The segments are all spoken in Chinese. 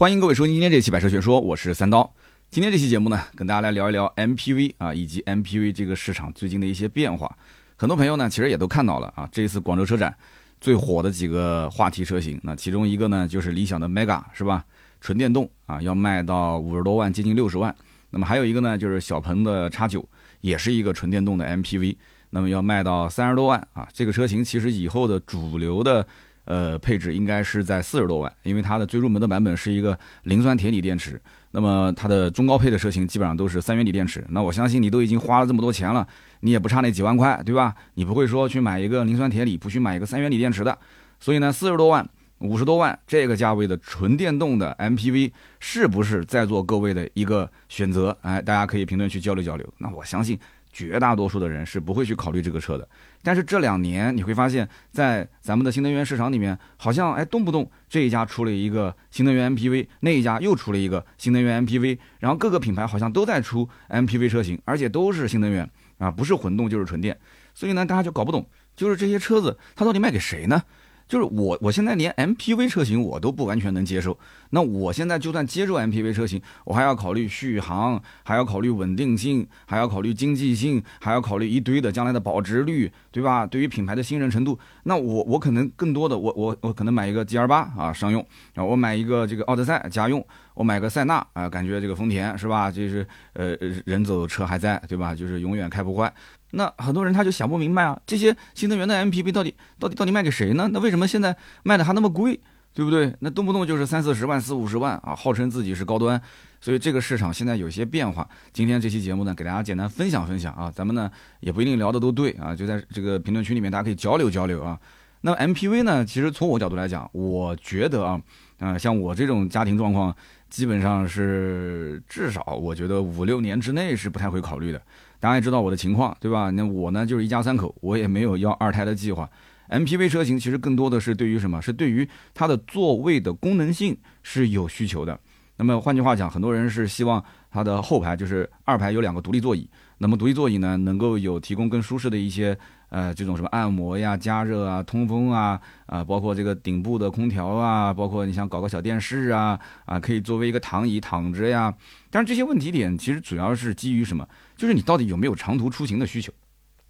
欢迎各位收听今天这期《百车全说》，我是三刀。今天这期节目呢，跟大家来聊一聊 MPV 啊，以及 MPV 这个市场最近的一些变化。很多朋友呢，其实也都看到了啊，这一次广州车展最火的几个话题车型，那其中一个呢，就是理想的 Mega 是吧？纯电动啊，要卖到五十多万，接近六十万。那么还有一个呢，就是小鹏的叉九，也是一个纯电动的 MPV，那么要卖到三十多万啊。这个车型其实以后的主流的。呃，配置应该是在四十多万，因为它的最入门的版本是一个磷酸铁锂电池。那么它的中高配的车型基本上都是三元锂电池。那我相信你都已经花了这么多钱了，你也不差那几万块，对吧？你不会说去买一个磷酸铁锂，不去买一个三元锂电池的。所以呢，四十多万、五十多万这个价位的纯电动的 MPV 是不是在座各位的一个选择？哎，大家可以评论区交流交流。那我相信。绝大多数的人是不会去考虑这个车的，但是这两年你会发现，在咱们的新能源市场里面，好像哎动不动这一家出了一个新能源 MPV，那一家又出了一个新能源 MPV，然后各个品牌好像都在出 MPV 车型，而且都是新能源啊，不是混动就是纯电，所以呢，大家就搞不懂，就是这些车子它到底卖给谁呢？就是我，我现在连 MPV 车型我都不完全能接受。那我现在就算接受 MPV 车型，我还要考虑续航，还要考虑稳定性，还要考虑经济性，还要考虑一堆的将来的保值率，对吧？对于品牌的信任程度，那我我可能更多的，我我我可能买一个 G R 八啊商用，啊我买一个这个奥德赛家用，我买个塞纳啊，感觉这个丰田是吧？就是呃人走车还在，对吧？就是永远开不坏。那很多人他就想不明白啊，这些新能源的 MPV 到底到底到底卖给谁呢？那为什么现在卖的还那么贵，对不对？那动不动就是三四十万、四五十万啊，号称自己是高端，所以这个市场现在有些变化。今天这期节目呢，给大家简单分享分享啊，咱们呢也不一定聊的都对啊，就在这个评论区里面大家可以交流交流啊。那 MPV 呢，其实从我角度来讲，我觉得啊，嗯，像我这种家庭状况，基本上是至少我觉得五六年之内是不太会考虑的。大家也知道我的情况，对吧？那我呢就是一家三口，我也没有要二胎的计划。MPV 车型其实更多的是对于什么？是对于它的座位的功能性是有需求的。那么换句话讲，很多人是希望它的后排就是二排有两个独立座椅。那么独立座椅呢，能够有提供更舒适的一些呃这种什么按摩呀、加热啊、通风啊啊，包括这个顶部的空调啊，包括你想搞个小电视啊啊，可以作为一个躺椅躺着呀。但是这些问题点其实主要是基于什么？就是你到底有没有长途出行的需求？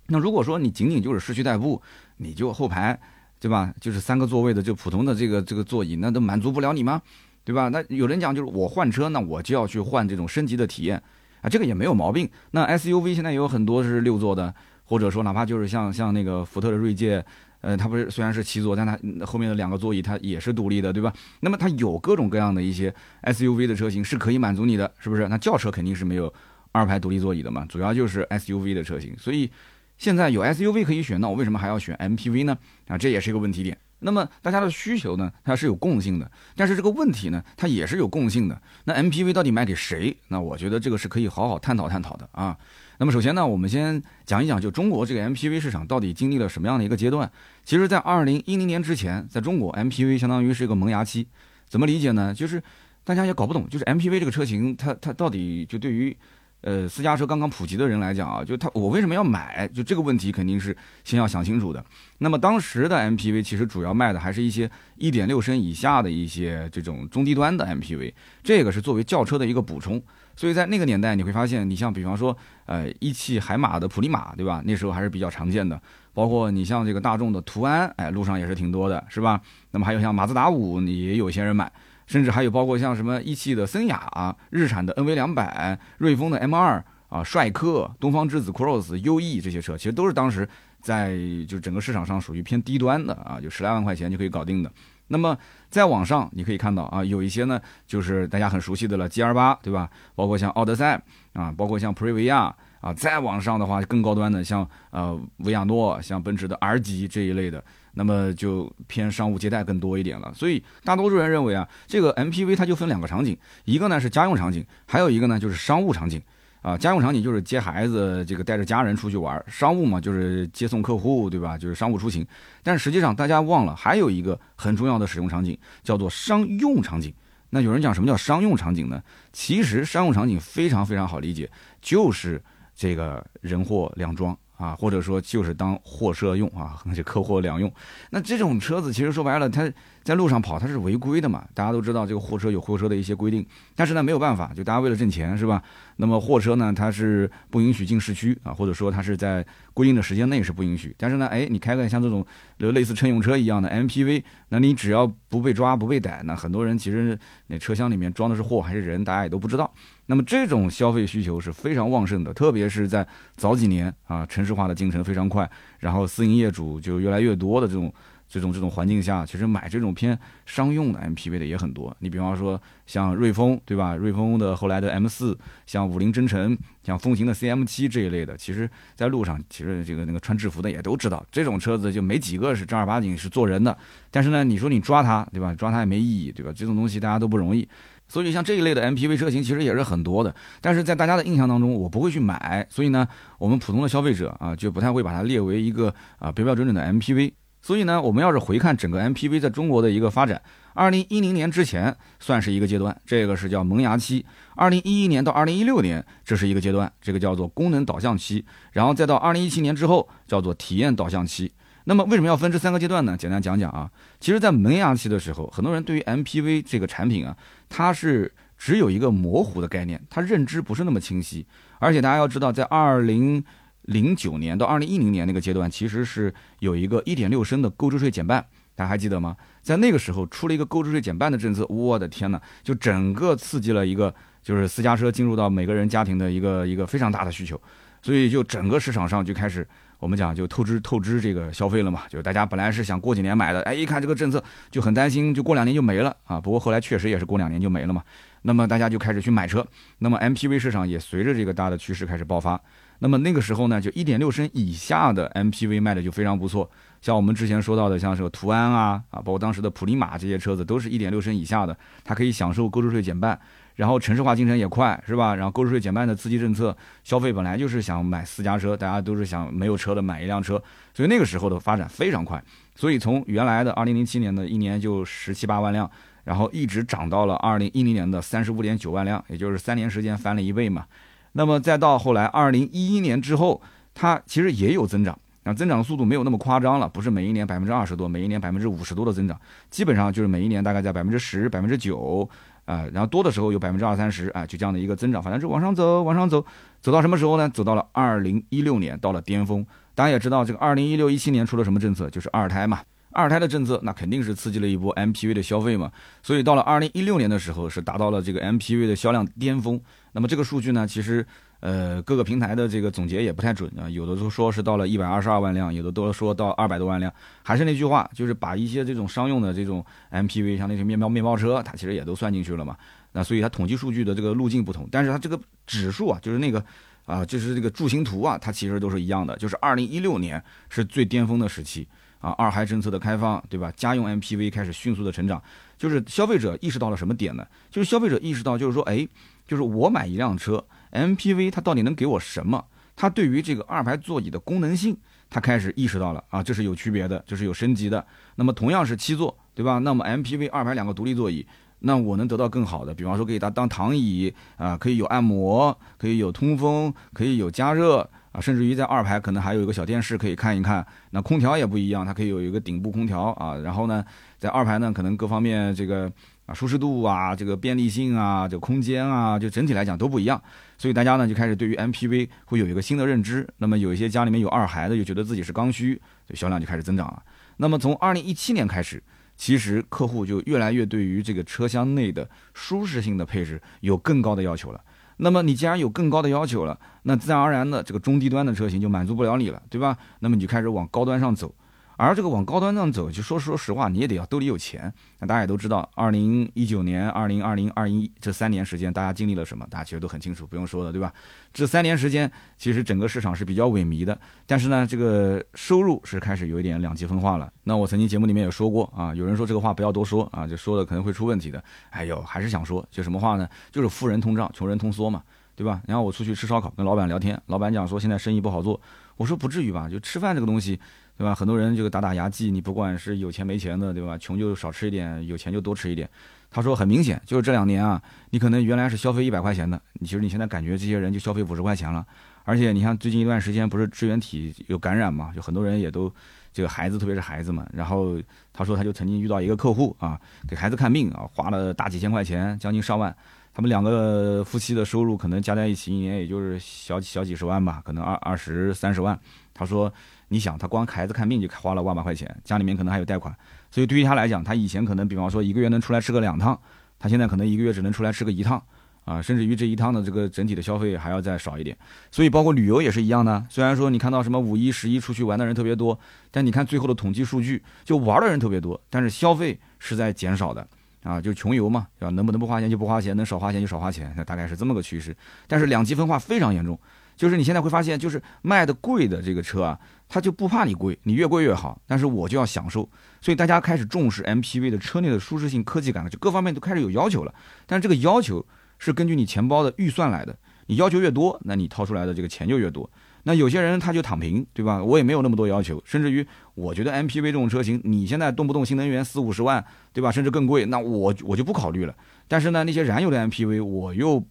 那如果说你仅仅就是市区代步，你就后排，对吧？就是三个座位的就普通的这个这个座椅，那都满足不了你吗？对吧？那有人讲就是我换车，那我就要去换这种升级的体验啊，这个也没有毛病。那 SUV 现在有很多是六座的，或者说哪怕就是像像那个福特的锐界，呃，它不是虽然是七座，但它后面的两个座椅它也是独立的，对吧？那么它有各种各样的一些 SUV 的车型是可以满足你的，是不是？那轿车肯定是没有。二排独立座椅的嘛，主要就是 SUV 的车型，所以现在有 SUV 可以选，那我为什么还要选 MPV 呢？啊，这也是一个问题点。那么大家的需求呢，它是有共性的，但是这个问题呢，它也是有共性的。那 MPV 到底卖给谁？那我觉得这个是可以好好探讨探讨的啊。那么首先呢，我们先讲一讲，就中国这个 MPV 市场到底经历了什么样的一个阶段？其实，在二零一零年之前，在中国 MPV 相当于是一个萌芽期。怎么理解呢？就是大家也搞不懂，就是 MPV 这个车型，它它到底就对于呃，私家车刚刚普及的人来讲啊，就他我为什么要买？就这个问题肯定是先要想清楚的。那么当时的 MPV 其实主要卖的还是一些一点六升以下的一些这种中低端的 MPV，这个是作为轿车的一个补充。所以在那个年代，你会发现，你像比方说，呃，一汽海马的普利马，对吧？那时候还是比较常见的。包括你像这个大众的途安，哎，路上也是挺多的，是吧？那么还有像马自达五，你也有些人买。甚至还有包括像什么一汽的森雅啊，日产的 NV 两百，瑞风的 M 二啊，帅客、东方之子 Cross、优 E 这些车，其实都是当时在就整个市场上属于偏低端的啊，就十来万块钱就可以搞定的。那么再往上，你可以看到啊，有一些呢就是大家很熟悉的了，G R 八对吧？包括像奥德赛啊，包括像普锐维亚啊，再往上的话更高端的，像呃维亚诺，像奔驰的 R 级这一类的。那么就偏商务接待更多一点了，所以大多数人认为啊，这个 MPV 它就分两个场景，一个呢是家用场景，还有一个呢就是商务场景。啊，家用场景就是接孩子，这个带着家人出去玩；商务嘛就是接送客户，对吧？就是商务出行。但实际上大家忘了，还有一个很重要的使用场景叫做商用场景。那有人讲什么叫商用场景呢？其实商用场景非常非常好理解，就是这个人货两装。啊，或者说就是当货车用啊，就客货两用。那这种车子其实说白了，它在路上跑它是违规的嘛。大家都知道这个货车有货车的一些规定，但是呢没有办法，就大家为了挣钱是吧？那么货车呢它是不允许进市区啊，或者说它是在规定的时间内是不允许。但是呢，哎，你开个像这种类似乘用车一样的 MPV，那你只要不被抓不被逮，那很多人其实那车厢里面装的是货还是人，大家也都不知道。那么这种消费需求是非常旺盛的，特别是在早几年啊，城市化的进程非常快，然后私营业主就越来越多的这种这种这种环境下，其实买这种偏商用的 MPV 的也很多。你比方说像瑞风，对吧？瑞风的后来的 M 四，像五菱征程，像风行的 CM 七这一类的，其实在路上，其实这个那个穿制服的也都知道，这种车子就没几个是正儿八经是坐人的。但是呢，你说你抓它，对吧？抓它也没意义，对吧？这种东西大家都不容易。所以像这一类的 MPV 车型其实也是很多的，但是在大家的印象当中，我不会去买，所以呢，我们普通的消费者啊就不太会把它列为一个啊标标准准的 MPV。所以呢，我们要是回看整个 MPV 在中国的一个发展，二零一零年之前算是一个阶段，这个是叫萌芽期；二零一一年到二零一六年这是一个阶段，这个叫做功能导向期；然后再到二零一七年之后叫做体验导向期。那么为什么要分这三个阶段呢？简单讲讲啊，其实，在萌芽期的时候，很多人对于 MPV 这个产品啊，它是只有一个模糊的概念，它认知不是那么清晰。而且大家要知道，在二零零九年到二零一零年那个阶段，其实是有一个一点六升的购置税减半，大家还记得吗？在那个时候出了一个购置税减半的政策，我的天呐，就整个刺激了一个就是私家车进入到每个人家庭的一个一个非常大的需求，所以就整个市场上就开始。我们讲就透支透支这个消费了嘛，就大家本来是想过几年买的，哎，一看这个政策就很担心，就过两年就没了啊。不过后来确实也是过两年就没了嘛。那么大家就开始去买车，那么 MPV 市场也随着这个大的趋势开始爆发。那么那个时候呢，就1.6升以下的 MPV 卖的就非常不错，像我们之前说到的，像这个途安啊啊，包括当时的普利马这些车子都是一点六升以下的，它可以享受购置税减半。然后城市化进程也快，是吧？然后购置税减半的刺激政策，消费本来就是想买私家车，大家都是想没有车的买一辆车，所以那个时候的发展非常快。所以从原来的二零零七年的一年就十七八万辆，然后一直涨到了二零一零年的三十五点九万辆，也就是三年时间翻了一倍嘛。那么再到后来二零一一年之后，它其实也有增长，啊，增长速度没有那么夸张了，不是每一年百分之二十多，每一年百分之五十多的增长，基本上就是每一年大概在百分之十、百分之九。啊，然后多的时候有百分之二三十，啊，就这样的一个增长，反正是往上走，往上走，走到什么时候呢？走到了二零一六年，到了巅峰。大家也知道，这个二零一六一七年出了什么政策？就是二胎嘛。二胎的政策，那肯定是刺激了一波 MPV 的消费嘛。所以到了二零一六年的时候，是达到了这个 MPV 的销量巅峰。那么这个数据呢，其实。呃，各个平台的这个总结也不太准啊，有的都说是到了一百二十二万辆，有的都说到二百多万辆。还是那句话，就是把一些这种商用的这种 MPV，像那些面包面包车，它其实也都算进去了嘛。那所以它统计数据的这个路径不同，但是它这个指数啊，就是那个啊，就是这个柱形图啊，它其实都是一样的。就是二零一六年是最巅峰的时期啊，二孩政策的开放，对吧？家用 MPV 开始迅速的成长，就是消费者意识到了什么点呢？就是消费者意识到，就是说，哎，就是我买一辆车。MPV 它到底能给我什么？它对于这个二排座椅的功能性，它开始意识到了啊，这是有区别的，这是有升级的。那么同样是七座，对吧？那么 MPV 二排两个独立座椅，那我能得到更好的，比方说可以它当躺椅啊，可以有按摩，可以有通风，可以有加热啊，甚至于在二排可能还有一个小电视可以看一看。那空调也不一样，它可以有一个顶部空调啊。然后呢，在二排呢，可能各方面这个。舒适度啊，这个便利性啊，这个空间啊，就整体来讲都不一样，所以大家呢就开始对于 MPV 会有一个新的认知。那么有一些家里面有二孩的，就觉得自己是刚需，就销量就开始增长了。那么从二零一七年开始，其实客户就越来越对于这个车厢内的舒适性的配置有更高的要求了。那么你既然有更高的要求了，那自然而然的这个中低端的车型就满足不了你了，对吧？那么你就开始往高端上走。而这个往高端上走，就说说实话，你也得要兜里有钱。那大家也都知道，二零一九年、二零二零、二一这三年时间，大家经历了什么？大家其实都很清楚，不用说了，对吧？这三年时间，其实整个市场是比较萎靡的。但是呢，这个收入是开始有一点两极分化了。那我曾经节目里面也说过啊，有人说这个话不要多说啊，就说了可能会出问题的。哎呦，还是想说，就什么话呢？就是富人通胀，穷人通缩嘛，对吧？然后我出去吃烧烤，跟老板聊天，老板讲说现在生意不好做，我说不至于吧？就吃饭这个东西。对吧？很多人这个打打牙祭，你不管是有钱没钱的，对吧？穷就少吃一点，有钱就多吃一点。他说很明显，就是这两年啊，你可能原来是消费一百块钱的，你其实你现在感觉这些人就消费五十块钱了，而且你像最近一段时间不是支原体有感染嘛，就很多人也都这个孩子，特别是孩子们。然后他说他就曾经遇到一个客户啊，给孩子看病啊，花了大几千块钱，将近上万。他们两个夫妻的收入可能加在一起一年也就是小小几十万吧，可能二二十三十万。他说你想他光孩子看病就花了万把块钱，家里面可能还有贷款，所以对于他来讲，他以前可能比方说一个月能出来吃个两趟，他现在可能一个月只能出来吃个一趟。啊，甚至于这一趟的这个整体的消费还要再少一点，所以包括旅游也是一样的。虽然说你看到什么五一、十一出去玩的人特别多，但你看最后的统计数据，就玩的人特别多，但是消费是在减少的。啊，就穷游嘛，对吧？能不能不花钱就不花钱，能少花钱就少花钱，大概是这么个趋势。但是两极分化非常严重，就是你现在会发现，就是卖的贵的这个车啊，它就不怕你贵，你越贵越好，但是我就要享受，所以大家开始重视 MPV 的车内的舒适性、科技感了，就各方面都开始有要求了。但是这个要求。是根据你钱包的预算来的，你要求越多，那你掏出来的这个钱就越多。那有些人他就躺平，对吧？我也没有那么多要求，甚至于我觉得 MPV 这种车型，你现在动不动新能源四五十万，对吧？甚至更贵，那我我就不考虑了。但是呢，那些燃油的 MPV，我又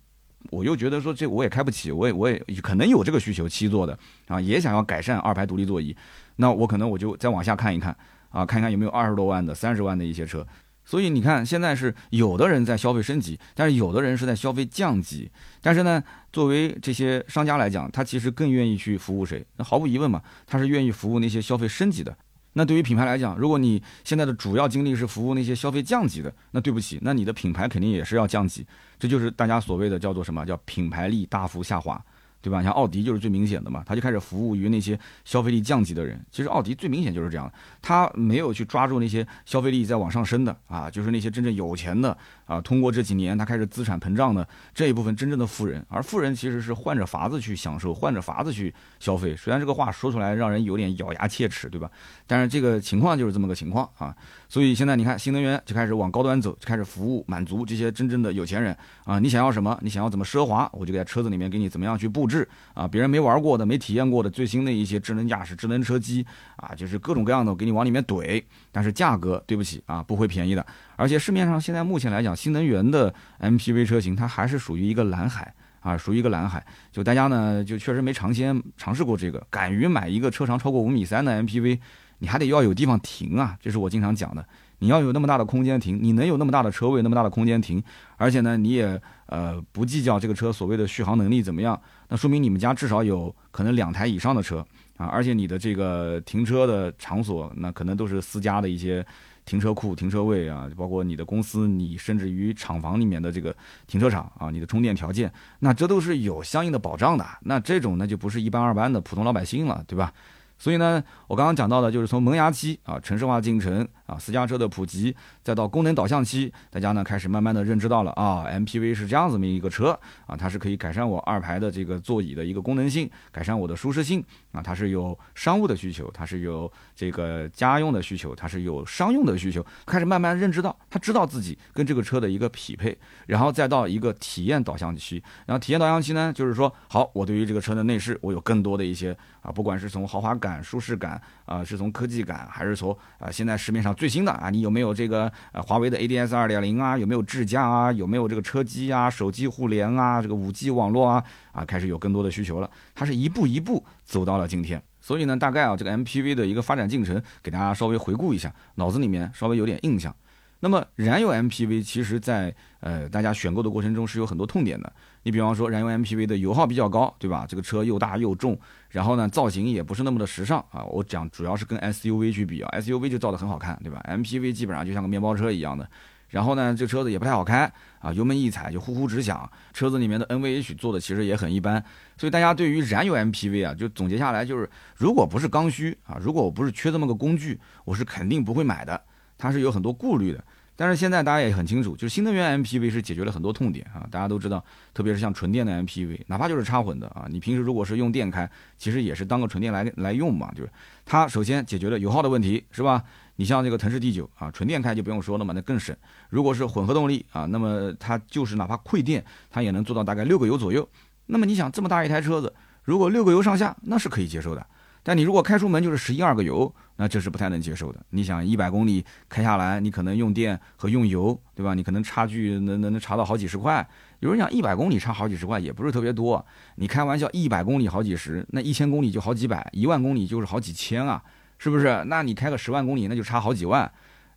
我又觉得说这我也开不起，我也我也可能有这个需求，七座的啊，也想要改善二排独立座椅，那我可能我就再往下看一看啊，看看有没有二十多万的、三十万的一些车。所以你看，现在是有的人在消费升级，但是有的人是在消费降级。但是呢，作为这些商家来讲，他其实更愿意去服务谁？那毫无疑问嘛，他是愿意服务那些消费升级的。那对于品牌来讲，如果你现在的主要精力是服务那些消费降级的，那对不起，那你的品牌肯定也是要降级。这就是大家所谓的叫做什么叫品牌力大幅下滑。对吧？像奥迪就是最明显的嘛，他就开始服务于那些消费力降级的人。其实奥迪最明显就是这样，他没有去抓住那些消费力在往上升的啊，就是那些真正有钱的啊。通过这几年他开始资产膨胀的这一部分真正的富人，而富人其实是换着法子去享受，换着法子去消费。虽然这个话说出来让人有点咬牙切齿，对吧？但是这个情况就是这么个情况啊。所以现在你看，新能源就开始往高端走，就开始服务满足这些真正的有钱人啊！你想要什么？你想要怎么奢华？我就在车子里面给你怎么样去布置啊？别人没玩过的、没体验过的最新的一些智能驾驶、智能车机啊，就是各种各样的，我给你往里面怼。但是价格，对不起啊，不会便宜的。而且市面上现在目前来讲，新能源的 MPV 车型它还是属于一个蓝海啊，属于一个蓝海。就大家呢，就确实没尝鲜尝试过这个，敢于买一个车长超过五米三的 MPV。你还得要有地方停啊，这是我经常讲的。你要有那么大的空间停，你能有那么大的车位，那么大的空间停，而且呢，你也呃不计较这个车所谓的续航能力怎么样，那说明你们家至少有可能两台以上的车啊，而且你的这个停车的场所，那可能都是私家的一些停车库、停车位啊，包括你的公司，你甚至于厂房里面的这个停车场啊，你的充电条件，那这都是有相应的保障的。那这种那就不是一般二般的普通老百姓了，对吧？所以呢，我刚刚讲到的就是从萌芽期啊，城市化进程啊，私家车的普及，再到功能导向期，大家呢开始慢慢的认知到了啊，MPV 是这样子么一个车啊，它是可以改善我二排的这个座椅的一个功能性，改善我的舒适性啊，它是有商务的需求，它是有这个家用的需求，它是有商用的需求，开始慢慢认知到，他知道自己跟这个车的一个匹配，然后再到一个体验导向期，然后体验导向期呢，就是说，好，我对于这个车的内饰，我有更多的一些啊，不管是从豪华感。感舒适感啊，是从科技感，还是从啊现在市面上最新的啊？你有没有这个呃华为的 ADS 二点零啊？有没有智驾啊？有没有这个车机啊？手机互联啊？这个五 G 网络啊？啊，开始有更多的需求了。它是一步一步走到了今天。所以呢，大概啊这个 MPV 的一个发展进程，给大家稍微回顾一下，脑子里面稍微有点印象。那么燃油 MPV 其实，在呃大家选购的过程中是有很多痛点的。你比方说，燃油 MPV 的油耗比较高，对吧？这个车又大又重，然后呢造型也不是那么的时尚啊。我讲主要是跟 SUV 去比啊，SUV 就造的很好看，对吧？MPV 基本上就像个面包车一样的。然后呢，这车子也不太好开啊，油门一踩就呼呼直响。车子里面的 NVH 做的其实也很一般。所以大家对于燃油 MPV 啊，就总结下来就是，如果不是刚需啊，如果我不是缺这么个工具，我是肯定不会买的。它是有很多顾虑的，但是现在大家也很清楚，就是新能源 MPV 是解决了很多痛点啊。大家都知道，特别是像纯电的 MPV，哪怕就是插混的啊，你平时如果是用电开，其实也是当个纯电来来用嘛。就是它首先解决了油耗的问题，是吧？你像这个腾势 D9 啊，纯电开就不用说了嘛，那更省。如果是混合动力啊，那么它就是哪怕馈电，它也能做到大概六个油左右。那么你想这么大一台车子，如果六个油上下，那是可以接受的。但你如果开出门就是十一二个油，那这是不太能接受的。你想一百公里开下来，你可能用电和用油，对吧？你可能差距能能能差到好几十块。有人讲一百公里差好几十块也不是特别多，你开玩笑，一百公里好几十，那一千公里就好几百，一万公里就是好几千啊，是不是？那你开个十万公里，那就差好几万。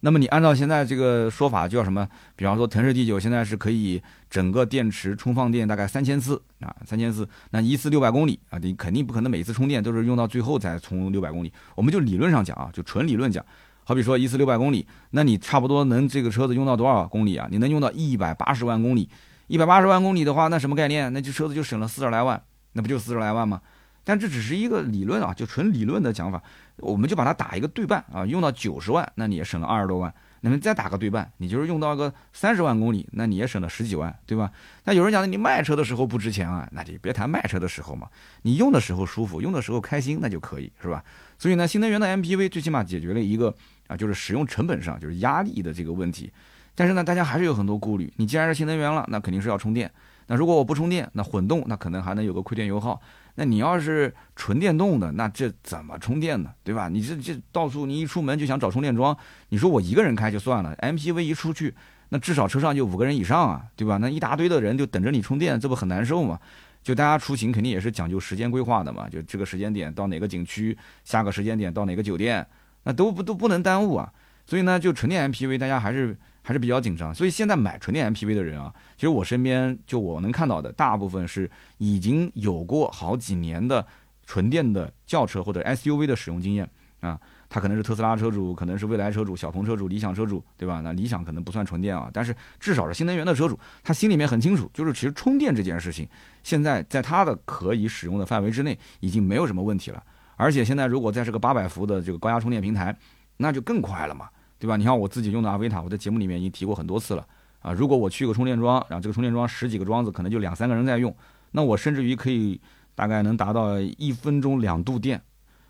那么你按照现在这个说法叫什么？比方说腾势 D9 现在是可以整个电池充放电大概三千次啊，三千次，那一次六百公里啊，你肯定不可能每次充电都是用到最后才充六百公里。我们就理论上讲啊，就纯理论讲，好比说一次六百公里，那你差不多能这个车子用到多少公里啊？你能用到一百八十万公里，一百八十万公里的话，那什么概念？那这车子就省了四十来万，那不就四十来万吗？但这只是一个理论啊，就纯理论的讲法。我们就把它打一个对半啊，用到九十万，那你也省了二十多万。那么再打个对半，你就是用到个三十万公里，那你也省了十几万，对吧？那有人讲，你卖车的时候不值钱啊，那就别谈卖车的时候嘛。你用的时候舒服，用的时候开心，那就可以，是吧？所以呢，新能源的 MPV 最起码解决了一个啊，就是使用成本上就是压力的这个问题。但是呢，大家还是有很多顾虑。你既然是新能源了，那肯定是要充电。那如果我不充电，那混动那可能还能有个亏电油耗。那你要是纯电动的，那这怎么充电呢？对吧？你这这到处你一出门就想找充电桩，你说我一个人开就算了，MPV 一出去，那至少车上就五个人以上啊，对吧？那一大堆的人就等着你充电，这不很难受吗？就大家出行肯定也是讲究时间规划的嘛，就这个时间点到哪个景区，下个时间点到哪个酒店，那都不都不能耽误啊。所以呢，就纯电 MPV 大家还是。还是比较紧张，所以现在买纯电 MPV 的人啊，其实我身边就我能看到的大部分是已经有过好几年的纯电的轿车或者 SUV 的使用经验啊，他可能是特斯拉车主，可能是蔚来车主、小鹏车主、理想车主，对吧？那理想可能不算纯电啊，但是至少是新能源的车主，他心里面很清楚，就是其实充电这件事情，现在在他的可以使用的范围之内，已经没有什么问题了。而且现在如果在这个八百伏的这个高压充电平台，那就更快了嘛。对吧？你看我自己用的阿维塔，我在节目里面已经提过很多次了啊。如果我去个充电桩，然后这个充电桩十几个桩子，可能就两三个人在用，那我甚至于可以大概能达到一分钟两度电，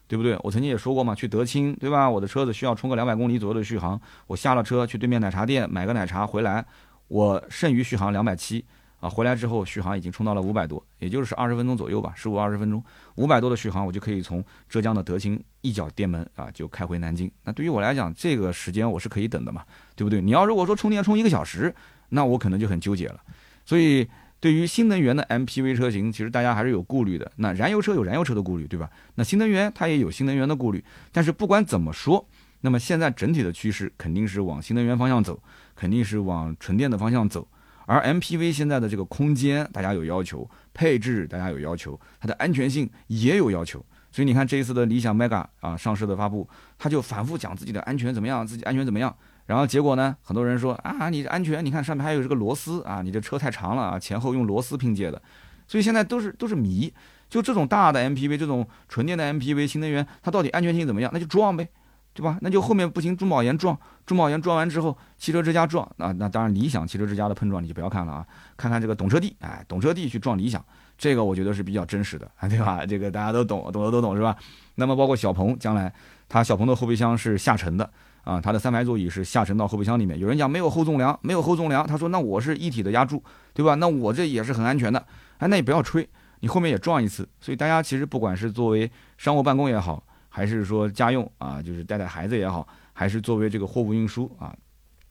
对不对？我曾经也说过嘛，去德清，对吧？我的车子需要充个两百公里左右的续航，我下了车去对面奶茶店买个奶茶回来，我剩余续航两百七。啊，回来之后续航已经充到了五百多，也就是二十分钟左右吧，十五二十分钟，五百多的续航，我就可以从浙江的德清一脚电门啊，就开回南京。那对于我来讲，这个时间我是可以等的嘛，对不对？你要如果说充电充一个小时，那我可能就很纠结了。所以，对于新能源的 MPV 车型，其实大家还是有顾虑的。那燃油车有燃油车的顾虑，对吧？那新能源它也有新能源的顾虑。但是不管怎么说，那么现在整体的趋势肯定是往新能源方向走，肯定是往纯电的方向走。而 MPV 现在的这个空间，大家有要求；配置，大家有要求；它的安全性也有要求。所以你看这一次的理想 Mega 啊上市的发布，他就反复讲自己的安全怎么样，自己安全怎么样。然后结果呢，很多人说啊，你安全，你看上面还有这个螺丝啊，你这车太长了啊，前后用螺丝拼接的。所以现在都是都是谜。就这种大的 MPV，这种纯电的 MPV 新能源，它到底安全性怎么样？那就撞呗。对吧？那就后面不行，中保研撞，中保研撞完之后，汽车之家撞，那那当然理想汽车之家的碰撞你就不要看了啊，看看这个懂车帝，哎，懂车帝去撞理想，这个我觉得是比较真实的，对吧？这个大家都懂，懂的都懂是吧？那么包括小鹏，将来它小鹏的后备箱是下沉的啊，它的三排座椅是下沉到后备箱里面。有人讲没有后纵梁，没有后纵梁，他说那我是一体的压铸，对吧？那我这也是很安全的，哎，那也不要吹，你后面也撞一次。所以大家其实不管是作为商务办公也好。还是说家用啊，就是带带孩子也好，还是作为这个货物运输啊，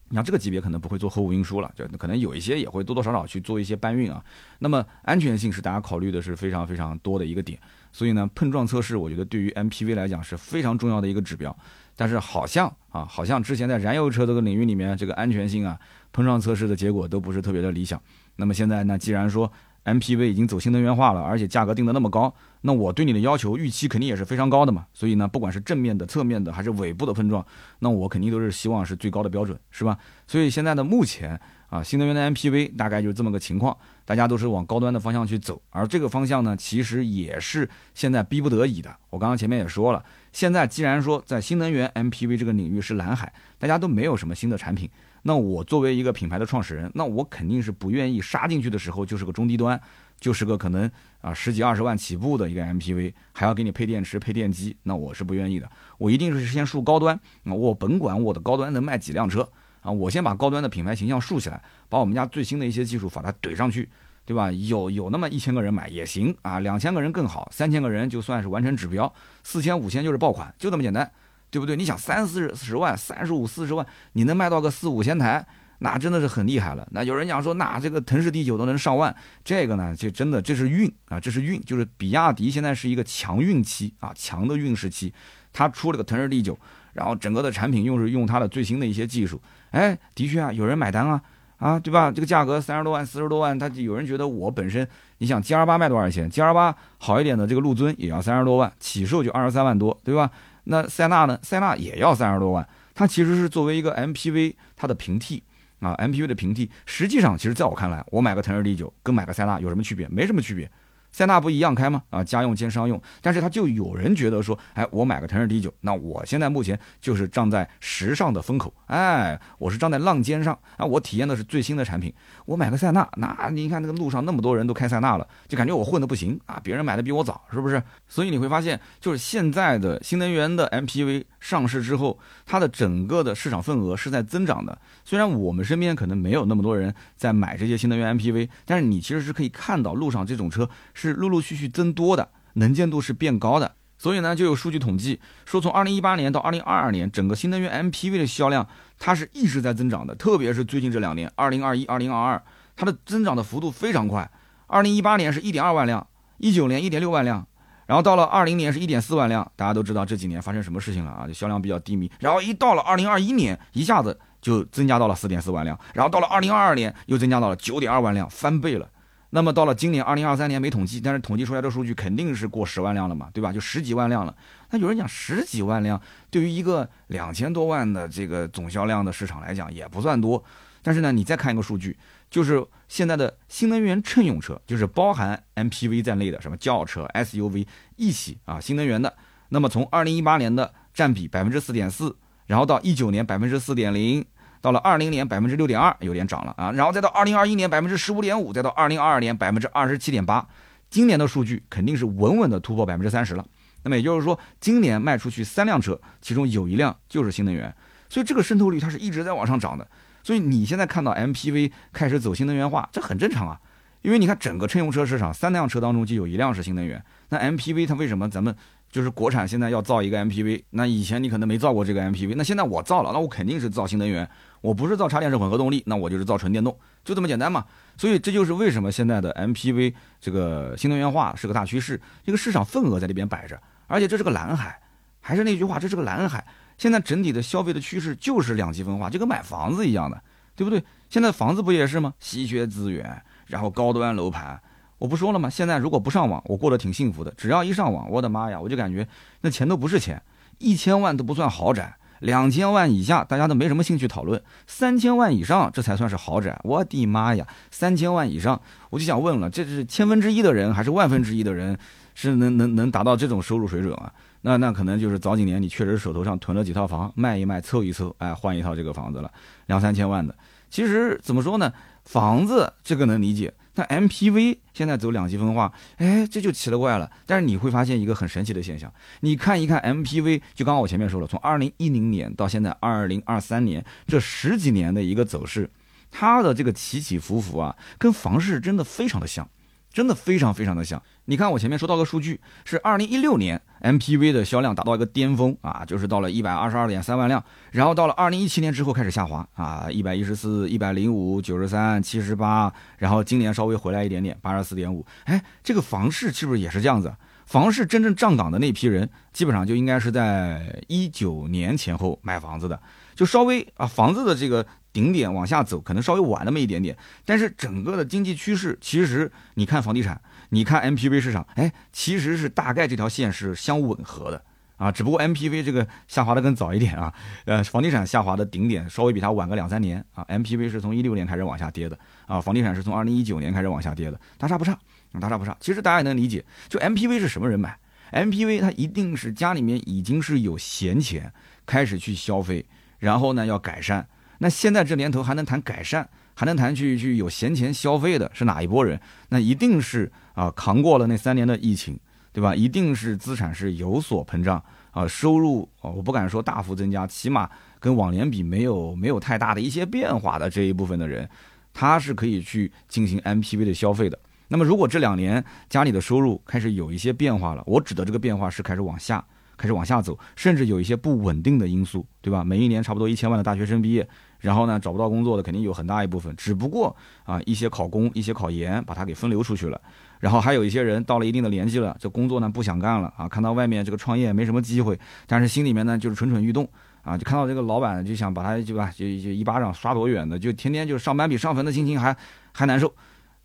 你像这个级别可能不会做货物运输了，就可能有一些也会多多少少去做一些搬运啊。那么安全性是大家考虑的是非常非常多的一个点，所以呢，碰撞测试我觉得对于 MPV 来讲是非常重要的一个指标。但是好像啊，好像之前在燃油车这个领域里面，这个安全性啊，碰撞测试的结果都不是特别的理想。那么现在呢，既然说 MPV 已经走新能源化了，而且价格定的那么高。那我对你的要求预期肯定也是非常高的嘛，所以呢，不管是正面的、侧面的，还是尾部的碰撞，那我肯定都是希望是最高的标准，是吧？所以现在的目前啊，新能源的 MPV 大概就是这么个情况，大家都是往高端的方向去走，而这个方向呢，其实也是现在逼不得已的。我刚刚前面也说了，现在既然说在新能源 MPV 这个领域是蓝海，大家都没有什么新的产品，那我作为一个品牌的创始人，那我肯定是不愿意杀进去的时候就是个中低端。就是个可能啊十几二十万起步的一个 MPV，还要给你配电池、配电机，那我是不愿意的。我一定是先树高端，我甭管我的高端能卖几辆车啊，我先把高端的品牌形象树起来，把我们家最新的一些技术把它怼上去，对吧？有有那么一千个人买也行啊，两千个人更好，三千个人就算是完成指标，四千五千就是爆款，就这么简单，对不对？你想三四十万、三十五四十万，你能卖到个四五千台，那真的是很厉害了。那有人讲说，那这个腾势 D 九都能上万，这个呢，就真的这是运啊，这是运，就是比亚迪现在是一个强运期啊，强的运时期，它出了个腾势 D 九，然后整个的产品又是用它的最新的一些技术，哎，的确啊，有人买单啊。啊，对吧？这个价格三十多万、四十多万，他有人觉得我本身，你想 G R 八卖多少钱？G R 八好一点的这个陆尊也要三十多万，起售就二十三万多，对吧？那塞纳呢？塞纳也要三十多万。它其实是作为一个 M P V，它的平替啊，M P V 的平替。实际上，其实在我看来，我买个腾势 D 九跟买个塞纳有什么区别？没什么区别。塞纳不一样开吗？啊，家用兼商用，但是他就有人觉得说，哎，我买个腾势 D 九，那我现在目前就是站在时尚的风口，哎，我是站在浪尖上啊，我体验的是最新的产品，我买个塞纳，那你看那个路上那么多人都开塞纳了，就感觉我混的不行啊，别人买的比我早，是不是？所以你会发现，就是现在的新能源的 MPV 上市之后，它的整个的市场份额是在增长的。虽然我们身边可能没有那么多人在买这些新能源 MPV，但是你其实是可以看到路上这种车。是陆陆续续增多的，能见度是变高的，所以呢，就有数据统计说，从二零一八年到二零二二年，整个新能源 MPV 的销量它是一直在增长的，特别是最近这两年，二零二一、二零二二，它的增长的幅度非常快。二零一八年是一点二万辆，一九年一点六万辆，然后到了二零年是一点四万辆。大家都知道这几年发生什么事情了啊？就销量比较低迷。然后一到了二零二一年，一下子就增加到了四点四万辆，然后到了二零二二年又增加到了九点二万辆，翻倍了。那么到了今年二零二三年没统计，但是统计出来的数据肯定是过十万辆了嘛，对吧？就十几万辆了。那有人讲十几万辆对于一个两千多万的这个总销量的市场来讲也不算多。但是呢，你再看一个数据，就是现在的新能源乘用车，就是包含 MPV 在内的什么轿车、SUV 一起啊，新能源的。那么从二零一八年的占比百分之四点四，然后到一九年百分之四点零。到了二零年百分之六点二，有点涨了啊，然后再到二零二一年百分之十五点五，再到二零二二年百分之二十七点八，今年的数据肯定是稳稳的突破百分之三十了。那么也就是说，今年卖出去三辆车，其中有一辆就是新能源，所以这个渗透率它是一直在往上涨的。所以你现在看到 MPV 开始走新能源化，这很正常啊，因为你看整个乘用车市场，三辆车当中就有一辆是新能源，那 MPV 它为什么咱们？就是国产现在要造一个 MPV，那以前你可能没造过这个 MPV，那现在我造了，那我肯定是造新能源，我不是造插电式混合动力，那我就是造纯电动，就这么简单嘛。所以这就是为什么现在的 MPV 这个新能源化是个大趋势，这个市场份额在这边摆着，而且这是个蓝海，还是那句话，这是个蓝海。现在整体的消费的趋势就是两极分化，就跟买房子一样的，对不对？现在房子不也是吗？稀缺资源，然后高端楼盘。我不说了吗？现在如果不上网，我过得挺幸福的。只要一上网，我的妈呀，我就感觉那钱都不是钱，一千万都不算豪宅，两千万以下大家都没什么兴趣讨论，三千万以上这才算是豪宅。我的妈呀，三千万以上，我就想问了，这是千分之一的人还是万分之一的人是能能能达到这种收入水准啊？那那可能就是早几年你确实手头上囤了几套房，卖一卖凑一凑，哎，换一套这个房子了，两三千万的。其实怎么说呢，房子这个能理解。那 MPV 现在走两极分化，哎，这就奇了怪了。但是你会发现一个很神奇的现象，你看一看 MPV，就刚刚我前面说了，从二零一零年到现在二零二三年这十几年的一个走势，它的这个起起伏伏啊，跟房市真的非常的像。真的非常非常的像，你看我前面说到个数据，是二零一六年 MPV 的销量达到一个巅峰啊，就是到了一百二十二点三万辆，然后到了二零一七年之后开始下滑啊，一百一十四、一百零五、九十三、七十八，然后今年稍微回来一点点，八十四点五。哎，这个房市是不是也是这样子？房市真正上岗的那批人，基本上就应该是在一九年前后买房子的，就稍微啊房子的这个。顶点往下走，可能稍微晚那么一点点，但是整个的经济趋势，其实你看房地产，你看 MPV 市场，哎，其实是大概这条线是相吻合的啊，只不过 MPV 这个下滑的更早一点啊，呃，房地产下滑的顶点稍微比它晚个两三年啊，MPV 是从一六年开始往下跌的啊，房地产是从二零一九年开始往下跌的，大差不差，大差不差。其实大家也能理解，就 MPV 是什么人买？MPV 它一定是家里面已经是有闲钱，开始去消费，然后呢要改善。那现在这年头还能谈改善，还能谈去去有闲钱消费的是哪一波人？那一定是啊，扛过了那三年的疫情，对吧？一定是资产是有所膨胀啊，收入啊，我不敢说大幅增加，起码跟往年比没有没有太大的一些变化的这一部分的人，他是可以去进行 MPV 的消费的。那么如果这两年家里的收入开始有一些变化了，我指的这个变化是开始往下，开始往下走，甚至有一些不稳定的因素，对吧？每一年差不多一千万的大学生毕业，然后呢找不到工作的肯定有很大一部分，只不过啊一些考公、一些考研把它给分流出去了，然后还有一些人到了一定的年纪了，这工作呢不想干了啊，看到外面这个创业没什么机会，但是心里面呢就是蠢蠢欲动啊，就看到这个老板就想把他就吧就就一巴掌刷多远的，就天天就上班比上坟的心情还还难受。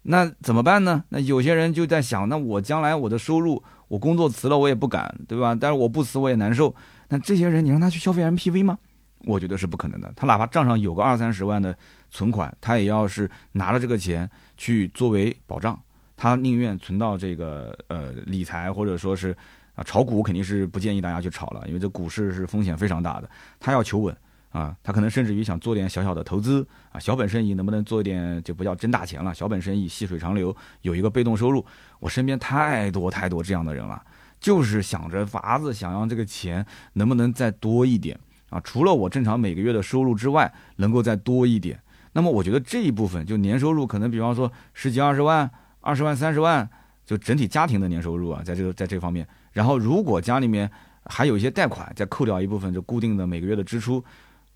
那怎么办呢？那有些人就在想，那我将来我的收入，我工作辞了我也不敢，对吧？但是我不辞我也难受。那这些人你让他去消费 MPV 吗？我觉得是不可能的。他哪怕账上有个二三十万的存款，他也要是拿了这个钱去作为保障，他宁愿存到这个呃理财或者说是啊炒股，肯定是不建议大家去炒了，因为这股市是风险非常大的。他要求稳。啊，他可能甚至于想做点小小的投资啊，小本生意能不能做一点就不叫挣大钱了，小本生意细水长流，有一个被动收入。我身边太多太多这样的人了，就是想着法子想让这个钱能不能再多一点啊，除了我正常每个月的收入之外，能够再多一点。那么我觉得这一部分就年收入可能比方说十几二十万、二十万三十万，就整体家庭的年收入啊，在这个在这方面，然后如果家里面还有一些贷款，再扣掉一部分就固定的每个月的支出。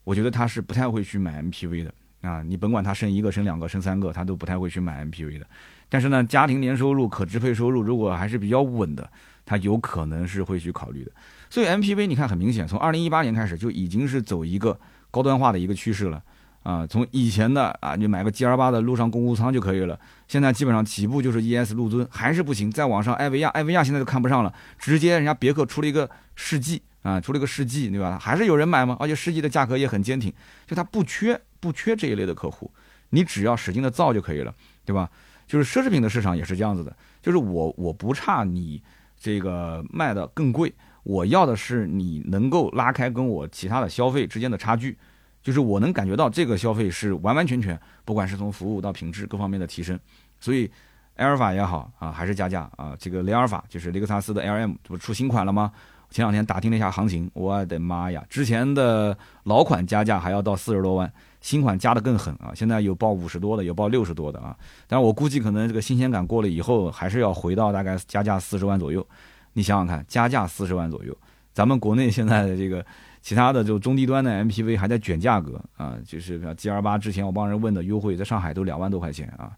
我觉得他是不太会去买 MPV 的啊，你甭管他生一个、生两个、生三个，他都不太会去买 MPV 的。但是呢，家庭年收入、可支配收入如果还是比较稳的，他有可能是会去考虑的。所以 MPV 你看很明显，从二零一八年开始就已经是走一个高端化的一个趋势了啊。从以前的啊，你买个 G L 八的路上公务舱就可以了，现在基本上起步就是 ES 陆尊，还是不行。再往上，艾维亚，艾维亚现在都看不上了，直接人家别克出了一个世纪。啊，出了一个世纪，对吧？还是有人买吗？而且世纪的价格也很坚挺，就它不缺不缺这一类的客户，你只要使劲的造就可以了，对吧？就是奢侈品的市场也是这样子的，就是我我不差你这个卖的更贵，我要的是你能够拉开跟我其他的消费之间的差距，就是我能感觉到这个消费是完完全全，不管是从服务到品质各方面的提升，所以埃尔法也好啊，还是加价啊，这个雷尔法就是雷克萨斯的 LM 这不出新款了吗？前两天打听了一下行情，我的妈呀！之前的老款加价还要到四十多万，新款加的更狠啊！现在有报五十多的，有报六十多的啊！但我估计可能这个新鲜感过了以后，还是要回到大概加价四十万左右。你想想看，加价四十万左右，咱们国内现在的这个其他的就中低端的 MPV 还在卷价格啊，就是像 G 二八之前我帮人问的优惠，在上海都两万多块钱啊。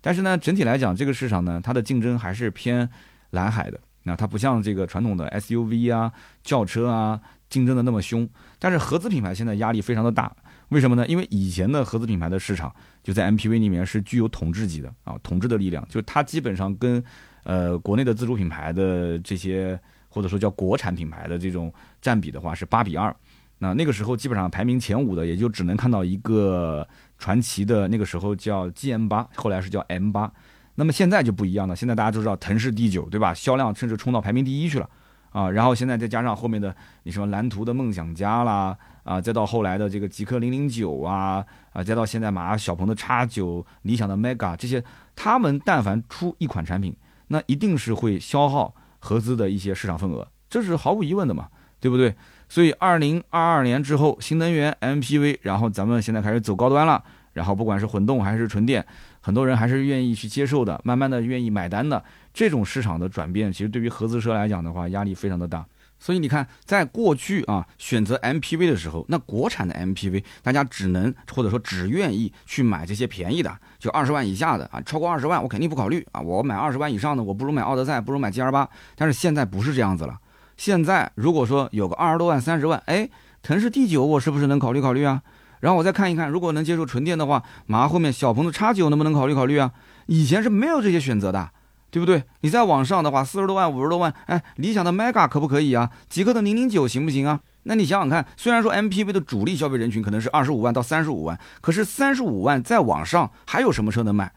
但是呢，整体来讲，这个市场呢，它的竞争还是偏蓝海的。那它不像这个传统的 SUV 啊、轿车啊竞争的那么凶，但是合资品牌现在压力非常的大，为什么呢？因为以前的合资品牌的市场就在 MPV 里面是具有统治级的啊，统治的力量，就它基本上跟呃国内的自主品牌的这些或者说叫国产品牌的这种占比的话是八比二，那那个时候基本上排名前五的也就只能看到一个传奇的那个时候叫 GM 八，后来是叫 M 八。那么现在就不一样了，现在大家都知道腾势第九，对吧？销量甚至冲到排名第一去了，啊，然后现在再加上后面的你什么蓝图的梦想家啦，啊，再到后来的这个极客零零九啊，啊，再到现在马小鹏的叉九、理想的 Mega 这些，他们但凡出一款产品，那一定是会消耗合资的一些市场份额，这是毫无疑问的嘛，对不对？所以二零二二年之后，新能源 MPV，然后咱们现在开始走高端了，然后不管是混动还是纯电。很多人还是愿意去接受的，慢慢的愿意买单的这种市场的转变，其实对于合资车来讲的话，压力非常的大。所以你看，在过去啊，选择 MPV 的时候，那国产的 MPV 大家只能或者说只愿意去买这些便宜的，就二十万以下的啊，超过二十万我肯定不考虑啊，我买二十万以上的，我不如买奥德赛，不如买 G R 八。但是现在不是这样子了，现在如果说有个二十多万、三十万，哎，腾势 D 九我是不是能考虑考虑啊？然后我再看一看，如果能接受纯电的话，马上后面小鹏的叉九能不能考虑考虑啊？以前是没有这些选择的，对不对？你再往上的话，四十多万、五十多万，哎，理想的 Mega 可不可以啊？极客的零零九行不行啊？那你想想看，虽然说 MPV 的主力消费人群可能是二十五万到三十五万，可是三十五万再往上还有什么车能买？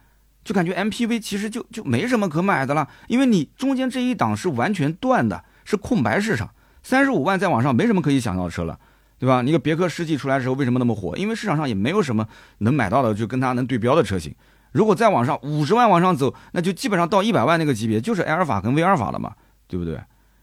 就感觉 MPV 其实就就没什么可买的了，因为你中间这一档是完全断的，是空白市场。三十五万再往上没什么可以想要的车了。对吧？你个别克世纪出来的时候为什么那么火？因为市场上也没有什么能买到的，就跟它能对标的车型。如果再往上五十万往上走，那就基本上到一百万那个级别，就是埃尔法跟威尔法了嘛，对不对？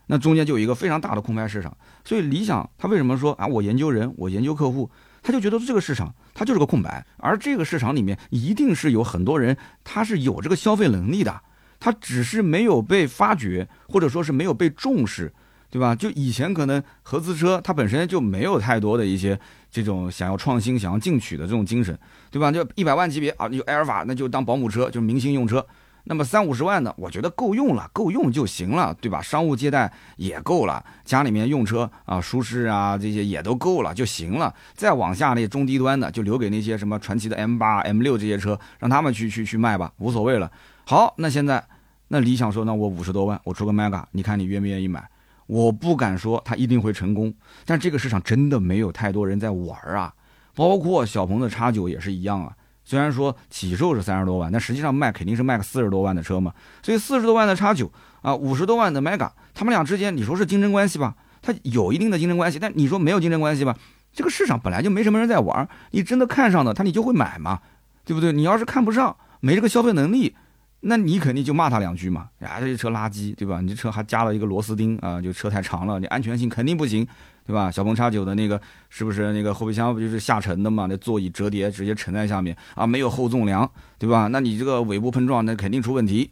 那中间就有一个非常大的空白市场。所以理想他为什么说啊？我研究人，我研究客户，他就觉得这个市场它就是个空白，而这个市场里面一定是有很多人他是有这个消费能力的，他只是没有被发掘，或者说是没有被重视，对吧？就以前可能合资车它本身就没有太多的一些这种想要创新、想要进取的这种精神，对吧？就一百万级别啊，就埃尔法那就当保姆车，就明星用车。那么三五十万的，我觉得够用了，够用就行了，对吧？商务接待也够了，家里面用车啊，舒适啊，这些也都够了就行了。再往下那中低端的，就留给那些什么传奇的 M 八、M 六这些车，让他们去去去卖吧，无所谓了。好，那现在那理想说，那我五十多万，我出个 Mega，你看你愿不愿意买？我不敢说它一定会成功，但这个市场真的没有太多人在玩啊，包括小鹏的叉九也是一样啊。虽然说起售是三十多万，但实际上卖肯定是卖个四十多万的车嘛。所以四十多万的叉九啊，五十多万的 Mega，他们俩之间你说是竞争关系吧？它有一定的竞争关系，但你说没有竞争关系吧？这个市场本来就没什么人在玩，你真的看上的，他你就会买嘛，对不对？你要是看不上，没这个消费能力。那你肯定就骂他两句嘛，呀，这车垃圾，对吧？你这车还加了一个螺丝钉啊，就车太长了，你安全性肯定不行，对吧？小鹏叉九的那个是不是那个后备箱不就是下沉的嘛？那座椅折叠直接沉在下面啊，没有后纵梁，对吧？那你这个尾部碰撞那肯定出问题。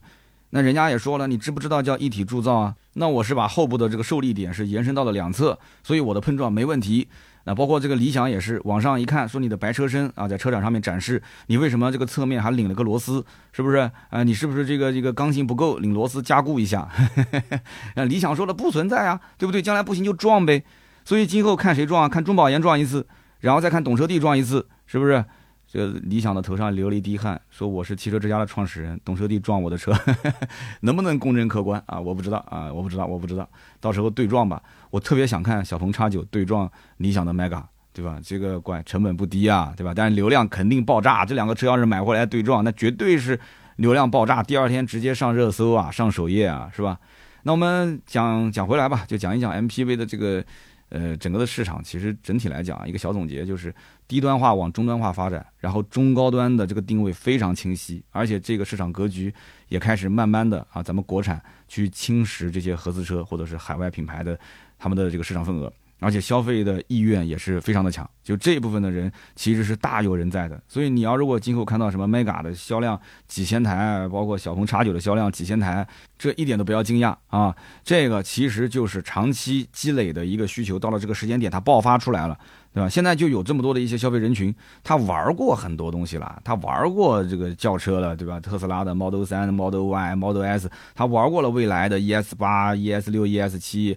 那人家也说了，你知不知道叫一体铸造啊？那我是把后部的这个受力点是延伸到了两侧，所以我的碰撞没问题。那包括这个理想也是，网上一看说你的白车身啊，在车展上面展示，你为什么这个侧面还拧了个螺丝？是不是？啊，你是不是这个这个刚性不够，拧螺丝加固一下？那理想说了不存在啊，对不对？将来不行就撞呗。所以今后看谁撞，看中保研撞一次，然后再看懂车帝撞一次，是不是？这理想的头上流了一滴汗，说我是汽车之家的创始人，懂车帝撞我的车，能不能公正客观啊？我不知道啊，我不知道，我不知道，到时候对撞吧。我特别想看小鹏叉九对撞理想的 Mega，对吧？这个怪成本不低啊，对吧？但是流量肯定爆炸，这两个车要是买回来对撞，那绝对是流量爆炸，第二天直接上热搜啊，上首页啊，是吧？那我们讲讲回来吧，就讲一讲 MPV 的这个。呃，整个的市场其实整体来讲，一个小总结就是低端化往中端化发展，然后中高端的这个定位非常清晰，而且这个市场格局也开始慢慢的啊，咱们国产去侵蚀这些合资车或者是海外品牌的他们的这个市场份额。而且消费的意愿也是非常的强，就这一部分的人其实是大有人在的。所以你要如果今后看到什么 Mega 的销量几千台，包括小鹏叉九的销量几千台，这一点都不要惊讶啊！这个其实就是长期积累的一个需求，到了这个时间点它爆发出来了，对吧？现在就有这么多的一些消费人群，他玩过很多东西了，他玩过这个轿车了，对吧？特斯拉的 Model 3、Model Y、Model S，他玩过了未来的 ES 八、ES 六、ES 七，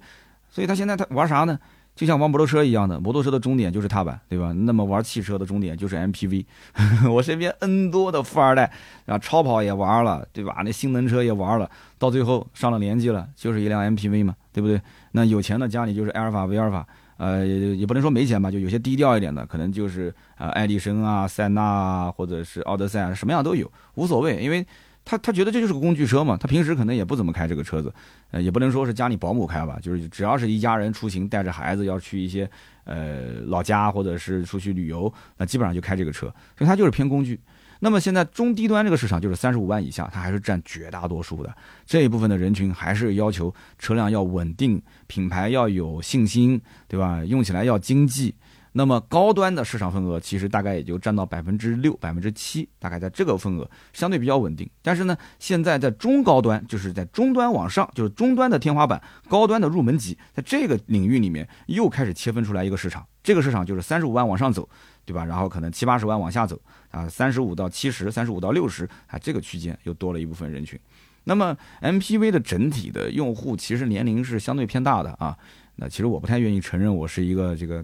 所以他现在他玩啥呢？就像玩摩托车一样的，摩托车的终点就是踏板，对吧？那么玩汽车的终点就是 MPV。我身边 N 多的富二代，啊，超跑也玩了，对吧？那性能车也玩了，到最后上了年纪了，就是一辆 MPV 嘛，对不对？那有钱的家里就是埃尔法、威尔法，呃，也不能说没钱吧，就有些低调一点的，可能就是呃爱迪生啊、塞纳啊，或者是奥德赛啊，什么样都有，无所谓，因为。他他觉得这就是个工具车嘛，他平时可能也不怎么开这个车子，呃，也不能说是家里保姆开吧，就是只要是一家人出行，带着孩子要去一些呃老家或者是出去旅游，那基本上就开这个车，所以它就是偏工具。那么现在中低端这个市场就是三十五万以下，它还是占绝大多数的这一部分的人群，还是要求车辆要稳定，品牌要有信心，对吧？用起来要经济。那么高端的市场份额其实大概也就占到百分之六、百分之七，大概在这个份额相对比较稳定。但是呢，现在在中高端，就是在中端往上，就是中端的天花板、高端的入门级，在这个领域里面又开始切分出来一个市场。这个市场就是三十五万往上走，对吧？然后可能七八十万往下走啊，三十五到七十、三十五到六十啊，这个区间又多了一部分人群。那么 MPV 的整体的用户其实年龄是相对偏大的啊。那其实我不太愿意承认我是一个这个。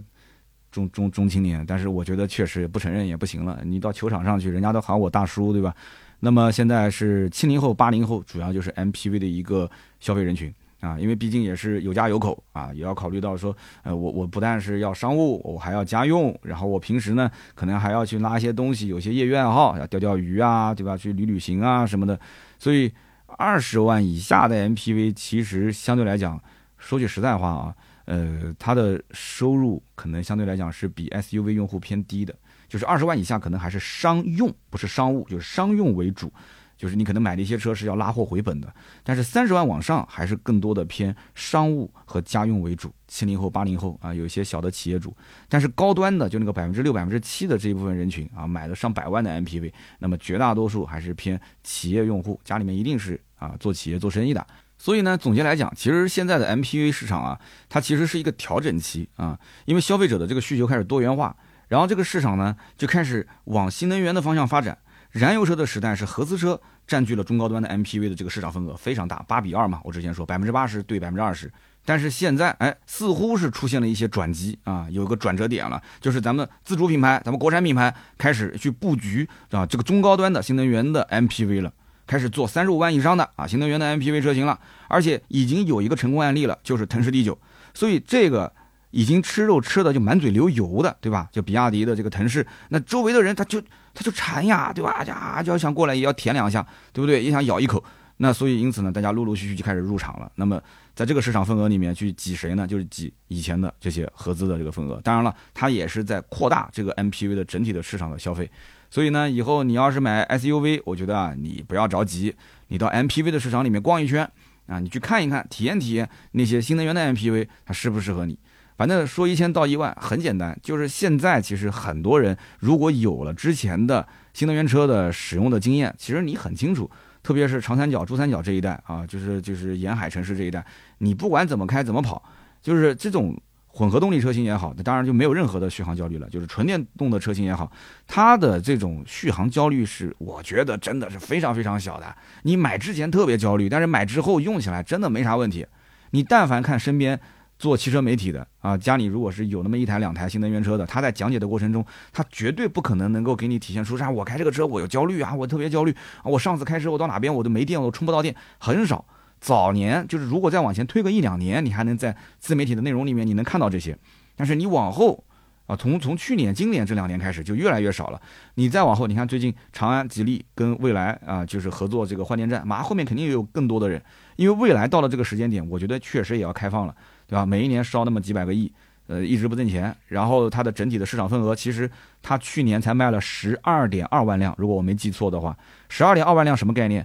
中中中青年，但是我觉得确实不承认也不行了。你到球场上去，人家都喊我大叔，对吧？那么现在是七零后、八零后，主要就是 MPV 的一个消费人群啊，因为毕竟也是有家有口啊，也要考虑到说，呃，我我不但是要商务，我还要家用，然后我平时呢，可能还要去拉一些东西，有些业余爱好，要钓钓鱼啊，对吧？去旅旅行啊什么的。所以二十万以下的 MPV，其实相对来讲，说句实在话啊。呃，它的收入可能相对来讲是比 SUV 用户偏低的，就是二十万以下可能还是商用，不是商务，就是商用为主。就是你可能买的一些车是要拉货回本的，但是三十万往上还是更多的偏商务和家用为主，七零后、八零后啊，有一些小的企业主，但是高端的就那个百分之六、百分之七的这一部分人群啊，买了上百万的 MPV，那么绝大多数还是偏企业用户，家里面一定是啊做企业做生意的。所以呢，总结来讲，其实现在的 MPV 市场啊，它其实是一个调整期啊，因为消费者的这个需求开始多元化，然后这个市场呢就开始往新能源的方向发展。燃油车的时代是合资车占据了中高端的 MPV 的这个市场份额非常大，八比二嘛。我之前说百分之八十对百分之二十，但是现在哎，似乎是出现了一些转机啊，有个转折点了，就是咱们自主品牌，咱们国产品牌开始去布局啊这个中高端的新能源的 MPV 了，开始做三十五万以上的啊新能源的 MPV 车型了，而且已经有一个成功案例了，就是腾势 D 九，所以这个。已经吃肉吃的就满嘴流油的，对吧？就比亚迪的这个腾势，那周围的人他就他就馋呀，对吧？呀，就要想过来也要舔两下，对不对？也想咬一口。那所以因此呢，大家陆陆续续就开始入场了。那么在这个市场份额里面去挤谁呢？就是挤以前的这些合资的这个份额。当然了，它也是在扩大这个 MPV 的整体的市场的消费。所以呢，以后你要是买 SUV，我觉得啊，你不要着急，你到 MPV 的市场里面逛一圈啊，你去看一看，体验体验那些新能源的 MPV，它适不适合你。反正说一千到一万很简单，就是现在其实很多人如果有了之前的新能源车的使用的经验，其实你很清楚，特别是长三角、珠三角这一带啊，就是就是沿海城市这一带，你不管怎么开怎么跑，就是这种混合动力车型也好，当然就没有任何的续航焦虑了。就是纯电动的车型也好，它的这种续航焦虑是我觉得真的是非常非常小的。你买之前特别焦虑，但是买之后用起来真的没啥问题。你但凡看身边。做汽车媒体的啊，家里如果是有那么一台两台新能源车的，他在讲解的过程中，他绝对不可能能够给你体现出啥。我开这个车我有焦虑啊，我特别焦虑啊。我上次开车我到哪边我都没电，我充不到电，很少。早年就是如果再往前推个一两年，你还能在自媒体的内容里面你能看到这些。但是你往后啊，从从去年、今年这两年开始就越来越少了。你再往后，你看最近长安、吉利跟蔚来啊，就是合作这个换电站，马上后面肯定也有更多的人，因为未来到了这个时间点，我觉得确实也要开放了。对吧？每一年烧那么几百个亿，呃，一直不挣钱。然后它的整体的市场份额，其实它去年才卖了十二点二万辆，如果我没记错的话，十二点二万辆什么概念？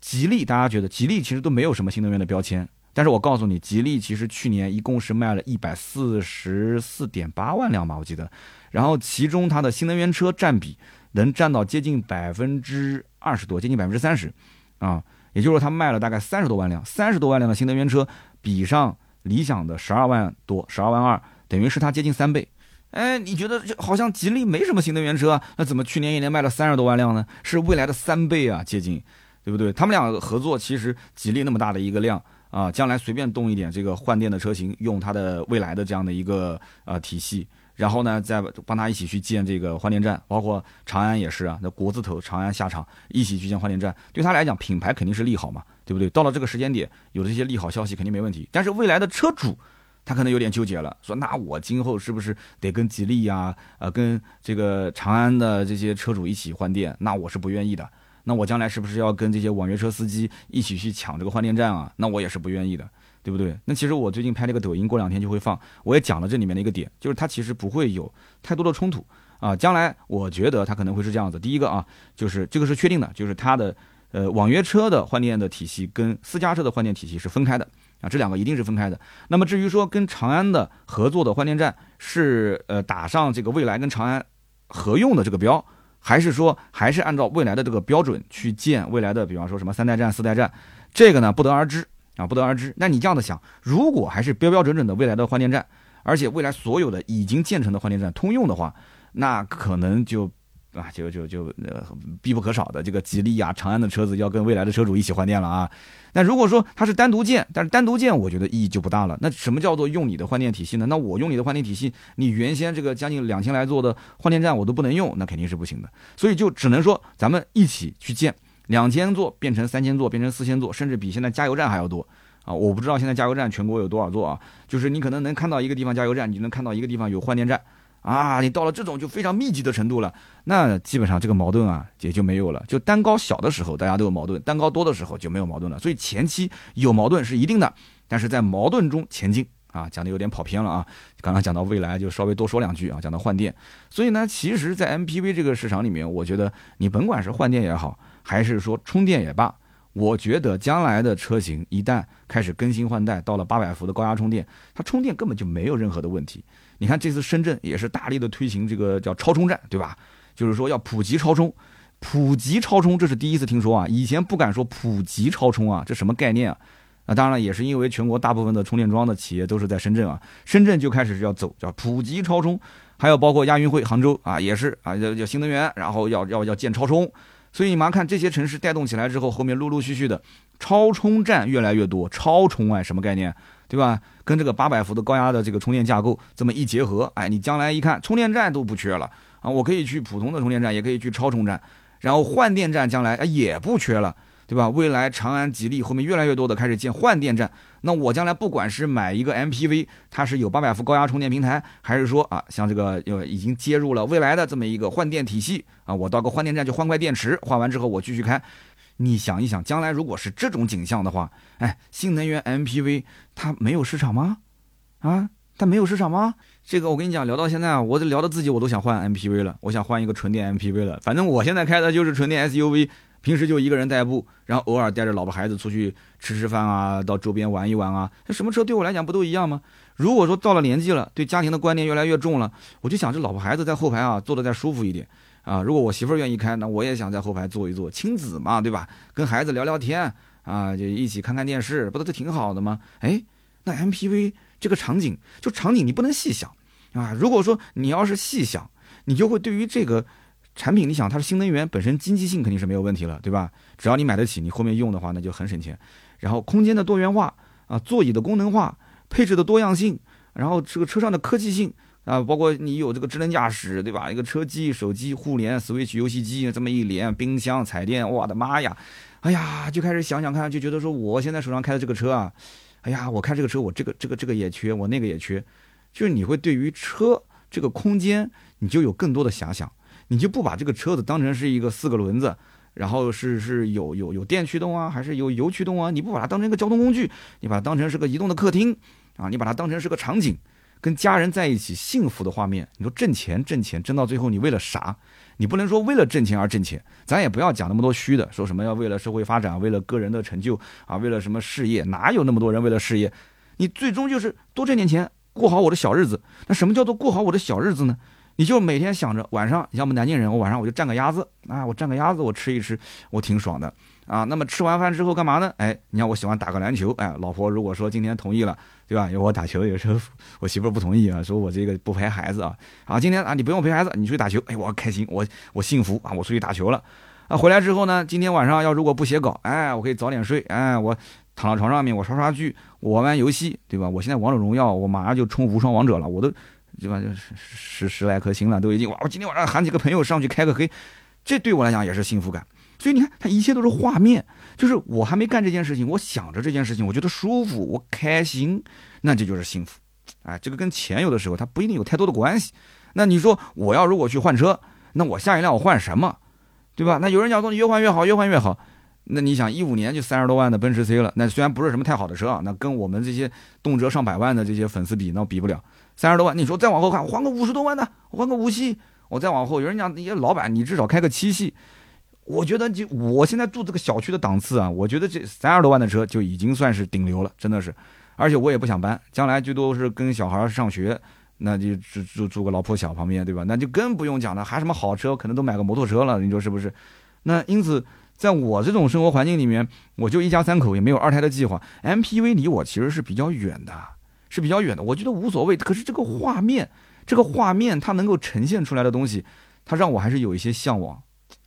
吉利，大家觉得吉利其实都没有什么新能源的标签，但是我告诉你，吉利其实去年一共是卖了一百四十四点八万辆吧，我记得。然后其中它的新能源车占比能占到接近百分之二十多，接近百分之三十，啊，也就是说它卖了大概三十多万辆，三十多万辆的新能源车比上。理想的十二万多，十二万二，等于是它接近三倍。哎，你觉得这好像吉利没什么新能源车，那怎么去年一年卖了三十多万辆呢？是未来的三倍啊，接近，对不对？他们俩合作，其实吉利那么大的一个量啊，将来随便动一点这个换电的车型，用它的未来的这样的一个呃体系。然后呢，再帮他一起去建这个换电站，包括长安也是啊，那国字头长安下场一起去建换电站，对他来讲品牌肯定是利好嘛，对不对？到了这个时间点，有这些利好消息肯定没问题。但是未来的车主，他可能有点纠结了，说那我今后是不是得跟吉利呀，呃，跟这个长安的这些车主一起换电？那我是不愿意的。那我将来是不是要跟这些网约车司机一起去抢这个换电站啊？那我也是不愿意的。对不对？那其实我最近拍了个抖音，过两天就会放。我也讲了这里面的一个点，就是它其实不会有太多的冲突啊。将来我觉得它可能会是这样子：第一个啊，就是这个是确定的，就是它的呃网约车的换电的体系跟私家车的换电体系是分开的啊，这两个一定是分开的。那么至于说跟长安的合作的换电站是呃打上这个未来跟长安合用的这个标，还是说还是按照未来的这个标准去建未来的，比方说什么三代站、四代站，这个呢不得而知。啊，不得而知。那你这样的想，如果还是标标准准的未来的换电站，而且未来所有的已经建成的换电站通用的话，那可能就啊，就就就呃必不可少的这个吉利啊、长安的车子要跟未来的车主一起换电了啊。那如果说它是单独建，但是单独建，我觉得意义就不大了。那什么叫做用你的换电体系呢？那我用你的换电体系，你原先这个将近两千来座的换电站我都不能用，那肯定是不行的。所以就只能说咱们一起去建。两千座变成三千座，变成四千座，甚至比现在加油站还要多啊！我不知道现在加油站全国有多少座啊？就是你可能能看到一个地方加油站，你就能看到一个地方有换电站啊！你到了这种就非常密集的程度了，那基本上这个矛盾啊也就没有了。就单高小的时候大家都有矛盾，单高多的时候就没有矛盾了。所以前期有矛盾是一定的，但是在矛盾中前进啊！讲的有点跑偏了啊！刚刚讲到未来，就稍微多说两句啊，讲到换电。所以呢，其实，在 MPV 这个市场里面，我觉得你甭管是换电也好，还是说充电也罢，我觉得将来的车型一旦开始更新换代，到了八百伏的高压充电，它充电根本就没有任何的问题。你看这次深圳也是大力的推行这个叫超充站，对吧？就是说要普及超充，普及超充，这是第一次听说啊，以前不敢说普及超充啊，这什么概念啊？那当然也是因为全国大部分的充电桩的企业都是在深圳啊，深圳就开始要走叫普及超充，还有包括亚运会杭州啊也是啊要要新能源，然后要要要建超充，所以你马上看这些城市带动起来之后，后面陆陆续续的超充站越来越多，超充哎什么概念？对吧？跟这个八百伏的高压的这个充电架构这么一结合，哎，你将来一看充电站都不缺了啊！我可以去普通的充电站，也可以去超充站，然后换电站将来也不缺了，对吧？未来长安、吉利后面越来越多的开始建换电站，那我将来不管是买一个 MPV，它是有八百伏高压充电平台，还是说啊，像这个又已经接入了未来的这么一个换电体系啊，我到个换电站去换块电池，换完之后我继续开。你想一想，将来如果是这种景象的话，哎，新能源 MPV 它没有市场吗？啊，它没有市场吗？这个我跟你讲，聊到现在啊，我都聊到自己我都想换 MPV 了，我想换一个纯电 MPV 了。反正我现在开的就是纯电 SUV，平时就一个人代步，然后偶尔带着老婆孩子出去吃吃饭啊，到周边玩一玩啊。那什么车对我来讲不都一样吗？如果说到了年纪了，对家庭的观念越来越重了，我就想这老婆孩子在后排啊坐的再舒服一点。啊，如果我媳妇儿愿意开，那我也想在后排坐一坐，亲子嘛，对吧？跟孩子聊聊天啊，就一起看看电视，不都都挺好的吗？哎，那 MPV 这个场景，就场景你不能细想啊。如果说你要是细想，你就会对于这个产品，你想它是新能源，本身经济性肯定是没有问题了，对吧？只要你买得起，你后面用的话那就很省钱。然后空间的多元化啊，座椅的功能化，配置的多样性，然后这个车上的科技性。啊，包括你有这个智能驾驶，对吧？一个车机、手机互联、Switch 游戏机这么一连，冰箱、彩电，我的妈呀！哎呀，就开始想想看，就觉得说，我现在手上开的这个车啊，哎呀，我开这个车，我这个这个这个也缺，我那个也缺，就是你会对于车这个空间，你就有更多的遐想，你就不把这个车子当成是一个四个轮子，然后是是有有有电驱动啊，还是有油驱动啊？你不把它当成一个交通工具，你把它当成是个移动的客厅啊，你把它当成是个场景。跟家人在一起幸福的画面，你说挣钱挣钱挣到最后你为了啥？你不能说为了挣钱而挣钱，咱也不要讲那么多虚的，说什么要为了社会发展，为了个人的成就啊，为了什么事业？哪有那么多人为了事业？你最终就是多挣点钱，过好我的小日子。那什么叫做过好我的小日子呢？你就每天想着晚上，你像我们南京人，我晚上我就蘸个鸭子啊，我蘸个鸭子，我吃一吃，我挺爽的啊。那么吃完饭之后干嘛呢？哎，你看我喜欢打个篮球，哎，老婆如果说今天同意了。对吧？因为我打球，有时候我媳妇不同意啊，说我这个不陪孩子啊。啊，今天啊，你不用陪孩子，你去打球，哎，我开心，我我幸福啊，我出去打球了。啊，回来之后呢，今天晚上要如果不写稿，哎，我可以早点睡，哎，我躺到床上面，我刷刷剧，我玩玩游戏，对吧？我现在王者荣耀，我马上就冲无双王者了，我都对吧？就十十来颗星了，都已经哇！我今天晚上喊几个朋友上去开个黑，这对我来讲也是幸福感。所以你看，它一切都是画面，就是我还没干这件事情，我想着这件事情，我觉得舒服，我开心，那这就是幸福。哎，这个跟钱有的时候它不一定有太多的关系。那你说我要如果去换车，那我下一辆我换什么，对吧？那有人讲说你越换越好，越换越好。那你想一五年就三十多万的奔驰 C 了，那虽然不是什么太好的车啊，那跟我们这些动辄上百万的这些粉丝比，那比不了。三十多万，你说再往后看，换个五十多万的，换个五系，我再往后，有人讲那些老板，你至少开个七系。我觉得就我现在住这个小区的档次啊，我觉得这三十多万的车就已经算是顶流了，真的是。而且我也不想搬，将来最多是跟小孩上学，那就住住住个老破小旁边，对吧？那就更不用讲了，还什么好车，可能都买个摩托车了，你说是不是？那因此，在我这种生活环境里面，我就一家三口，也没有二胎的计划，MPV 离我其实是比较远的，是比较远的。我觉得无所谓，可是这个画面，这个画面它能够呈现出来的东西，它让我还是有一些向往。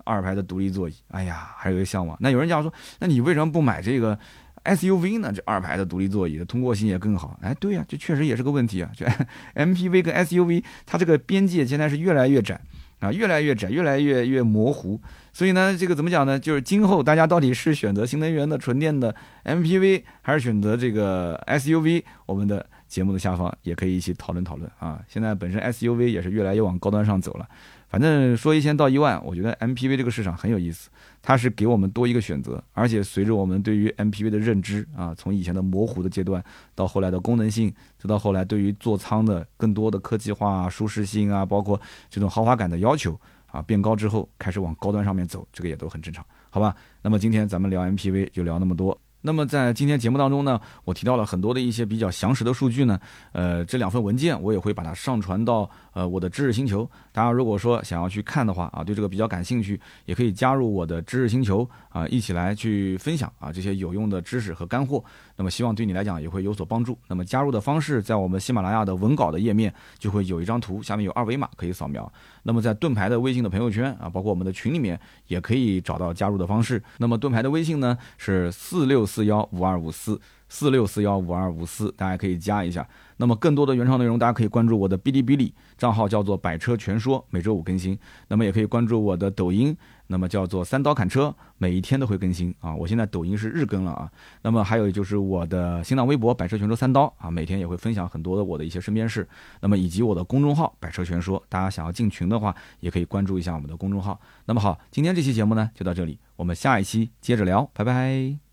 二排的独立座椅，哎呀，还有一个向往。那有人讲说，那你为什么不买这个 SUV 呢？这二排的独立座椅的通过性也更好。哎，对呀，这确实也是个问题啊。就 MPV 跟 SUV 它这个边界现在是越来越窄啊，越来越窄，越来越越模糊。所以呢，这个怎么讲呢？就是今后大家到底是选择新能源的纯电的 MPV，还是选择这个 SUV？我们的节目的下方也可以一起讨论讨论啊。现在本身 SUV 也是越来越往高端上走了。反正说一千到一万，我觉得 MPV 这个市场很有意思，它是给我们多一个选择，而且随着我们对于 MPV 的认知啊，从以前的模糊的阶段，到后来的功能性，再到后来对于座舱的更多的科技化、舒适性啊，包括这种豪华感的要求啊变高之后开始往高端上面走，这个也都很正常，好吧？那么今天咱们聊 MPV 就聊那么多。那么在今天节目当中呢，我提到了很多的一些比较详实的数据呢，呃，这两份文件我也会把它上传到呃我的知识星球。大家如果说想要去看的话啊，对这个比较感兴趣，也可以加入我的知识星球啊，一起来去分享啊这些有用的知识和干货。那么希望对你来讲也会有所帮助。那么加入的方式在我们喜马拉雅的文稿的页面就会有一张图，下面有二维码可以扫描。那么在盾牌的微信的朋友圈啊，包括我们的群里面也可以找到加入的方式。那么盾牌的微信呢是四六四幺五二五四四六四幺五二五四，大家可以加一下。那么更多的原创内容，大家可以关注我的哔哩哔哩账号，叫做百车全说，每周五更新。那么也可以关注我的抖音，那么叫做三刀砍车，每一天都会更新啊。我现在抖音是日更了啊。那么还有就是我的新浪微博百车全说三刀啊，每天也会分享很多的我的一些身边事。那么以及我的公众号百车全说，大家想要进群的话，也可以关注一下我们的公众号。那么好，今天这期节目呢就到这里，我们下一期接着聊，拜拜。